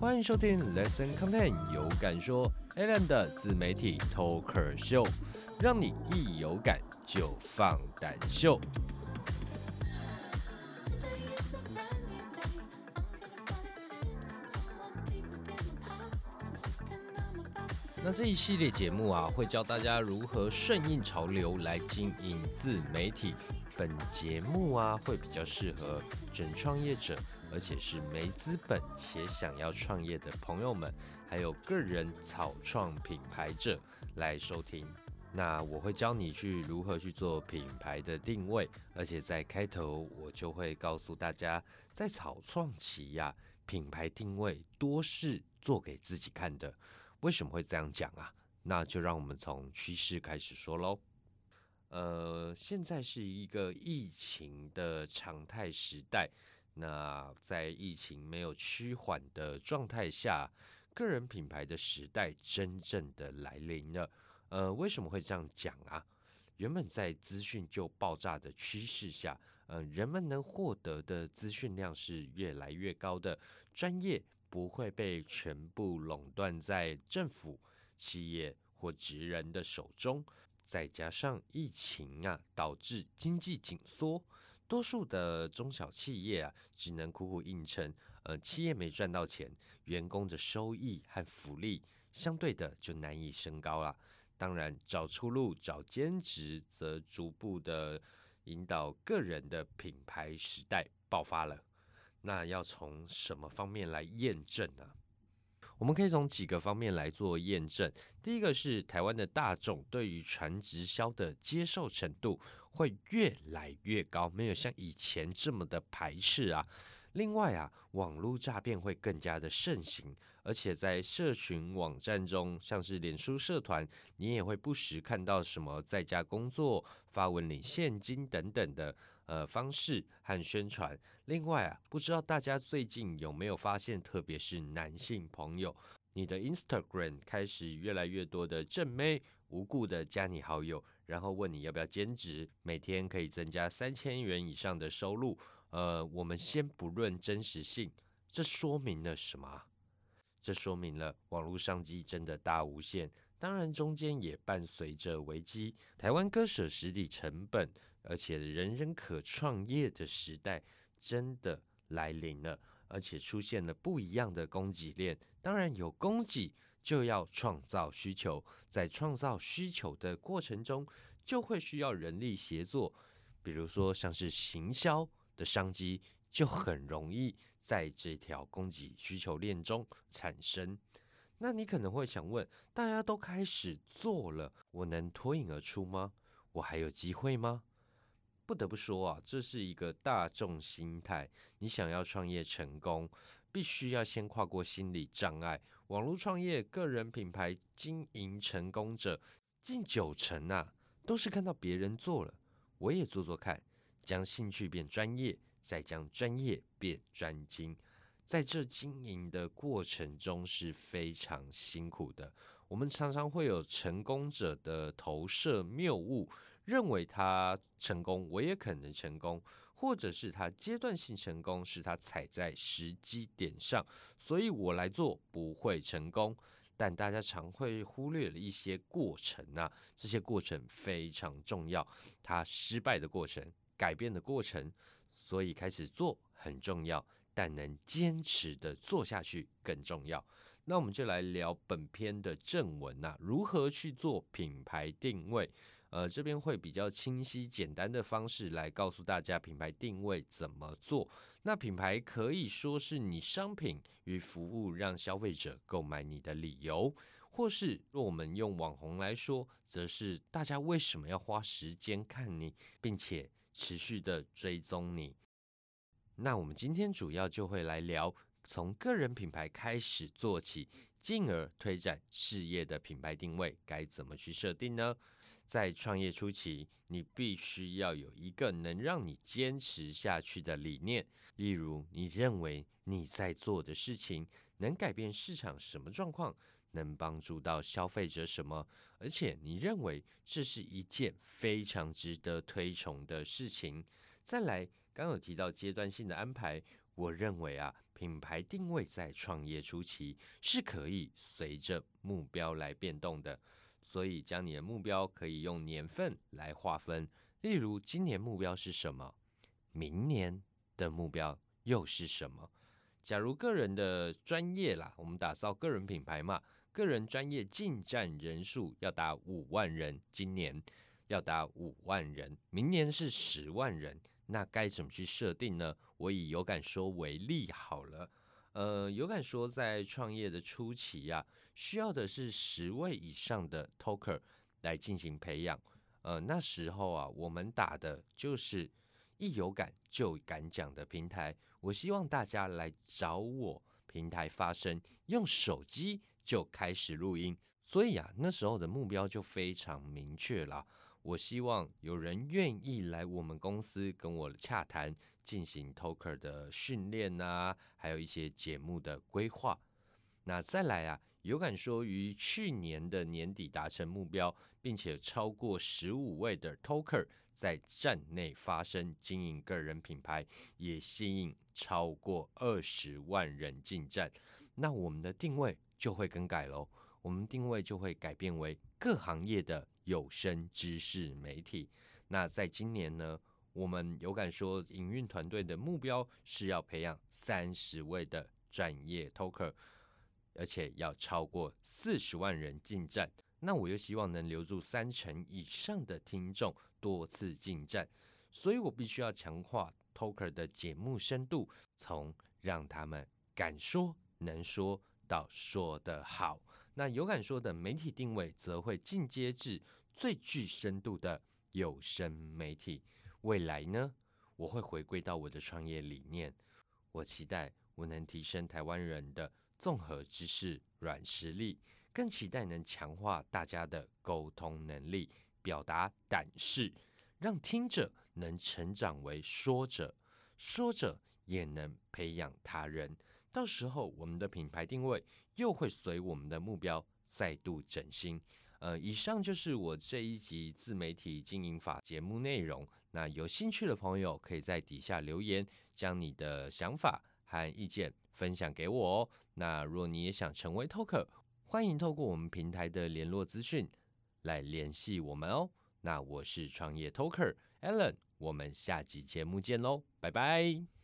欢迎收听 Lesson Content 有感说 Alan 的自媒体 Talker 秀，让你一有感就放胆秀。那这一系列节目啊，会教大家如何顺应潮流来经营自媒体。本节目啊，会比较适合准创业者，而且是没资本且想要创业的朋友们，还有个人草创品牌者来收听。那我会教你去如何去做品牌的定位，而且在开头我就会告诉大家，在草创期呀，品牌定位多是做给自己看的。为什么会这样讲啊？那就让我们从趋势开始说喽。呃，现在是一个疫情的常态时代。那在疫情没有趋缓的状态下，个人品牌的时代真正的来临了。呃，为什么会这样讲啊？原本在资讯就爆炸的趋势下，呃，人们能获得的资讯量是越来越高的，专业不会被全部垄断在政府、企业或职人的手中。再加上疫情啊，导致经济紧缩，多数的中小企业啊，只能苦苦硬撑。呃，企业没赚到钱，员工的收益和福利相对的就难以升高了。当然，找出路、找兼职，则逐步的引导个人的品牌时代爆发了。那要从什么方面来验证呢？我们可以从几个方面来做验证。第一个是台湾的大众对于传直销的接受程度会越来越高，没有像以前这么的排斥啊。另外啊，网络诈骗会更加的盛行，而且在社群网站中，像是脸书社团，你也会不时看到什么在家工作、发文领现金等等的。呃，方式和宣传。另外啊，不知道大家最近有没有发现，特别是男性朋友，你的 Instagram 开始越来越多的正妹无故的加你好友，然后问你要不要兼职，每天可以增加三千元以上的收入。呃，我们先不论真实性，这说明了什么？这说明了网络商机真的大无限。当然，中间也伴随着危机。台湾割舍实体成本。而且人人可创业的时代真的来临了，而且出现了不一样的供给链。当然有供给就要创造需求，在创造需求的过程中，就会需要人力协作。比如说像是行销的商机，就很容易在这条供给需求链中产生。那你可能会想问：大家都开始做了，我能脱颖而出吗？我还有机会吗？不得不说啊，这是一个大众心态。你想要创业成功，必须要先跨过心理障碍。网络创业、个人品牌经营成功者，近九成啊，都是看到别人做了，我也做做看，将兴趣变专业，再将专业变专精。在这经营的过程中是非常辛苦的。我们常常会有成功者的投射谬误。认为他成功，我也可能成功，或者是他阶段性成功，是他踩在时机点上，所以我来做不会成功。但大家常会忽略了一些过程啊，这些过程非常重要，他失败的过程、改变的过程，所以开始做很重要，但能坚持的做下去更重要。那我们就来聊本篇的正文啊，如何去做品牌定位。呃，这边会比较清晰、简单的方式来告诉大家品牌定位怎么做。那品牌可以说是你商品与服务让消费者购买你的理由，或是若我们用网红来说，则是大家为什么要花时间看你，并且持续的追踪你。那我们今天主要就会来聊，从个人品牌开始做起，进而推展事业的品牌定位该怎么去设定呢？在创业初期，你必须要有一个能让你坚持下去的理念。例如，你认为你在做的事情能改变市场什么状况，能帮助到消费者什么，而且你认为这是一件非常值得推崇的事情。再来，刚有提到阶段性的安排，我认为啊，品牌定位在创业初期是可以随着目标来变动的，所以将你的目标可以用年份来划分。例如，今年目标是什么？明年的目标又是什么？假如个人的专业啦，我们打造个人品牌嘛，个人专业进站人数要达五万人，今年要达五万人，明年是十万人，那该怎么去设定呢？我以有感说为例好了，呃，有感说在创业的初期呀，需要的是十位以上的 talker 来进行培养。呃，那时候啊，我们打的就是一有感就敢讲的平台。我希望大家来找我平台发声，用手机就开始录音。所以啊，那时候的目标就非常明确了。我希望有人愿意来我们公司跟我洽谈，进行 talker 的训练呐，还有一些节目的规划。那再来啊。有感说，于去年的年底达成目标，并且超过十五位的 Talker 在站内发声经营个人品牌，也吸引超过二十万人进站。那我们的定位就会更改喽，我们定位就会改变为各行业的有声知识媒体。那在今年呢，我们有感说，营运团队的目标是要培养三十位的专业 Talker。而且要超过四十万人进站，那我又希望能留住三成以上的听众多次进站，所以我必须要强化 Talker 的节目深度，从让他们敢说能说到说得好。那有敢说的媒体定位，则会进阶至最具深度的有声媒体。未来呢，我会回归到我的创业理念，我期待我能提升台湾人的。综合知识软实力，更期待能强化大家的沟通能力、表达胆识，让听者能成长为说者，说者也能培养他人。到时候，我们的品牌定位又会随我们的目标再度整新。呃，以上就是我这一集自媒体经营法节目内容。那有兴趣的朋友可以在底下留言，将你的想法和意见分享给我哦。那若你也想成为 Talker，欢迎透过我们平台的联络资讯来联系我们哦。那我是创业 Talker Alan，我们下集节目见喽，拜拜。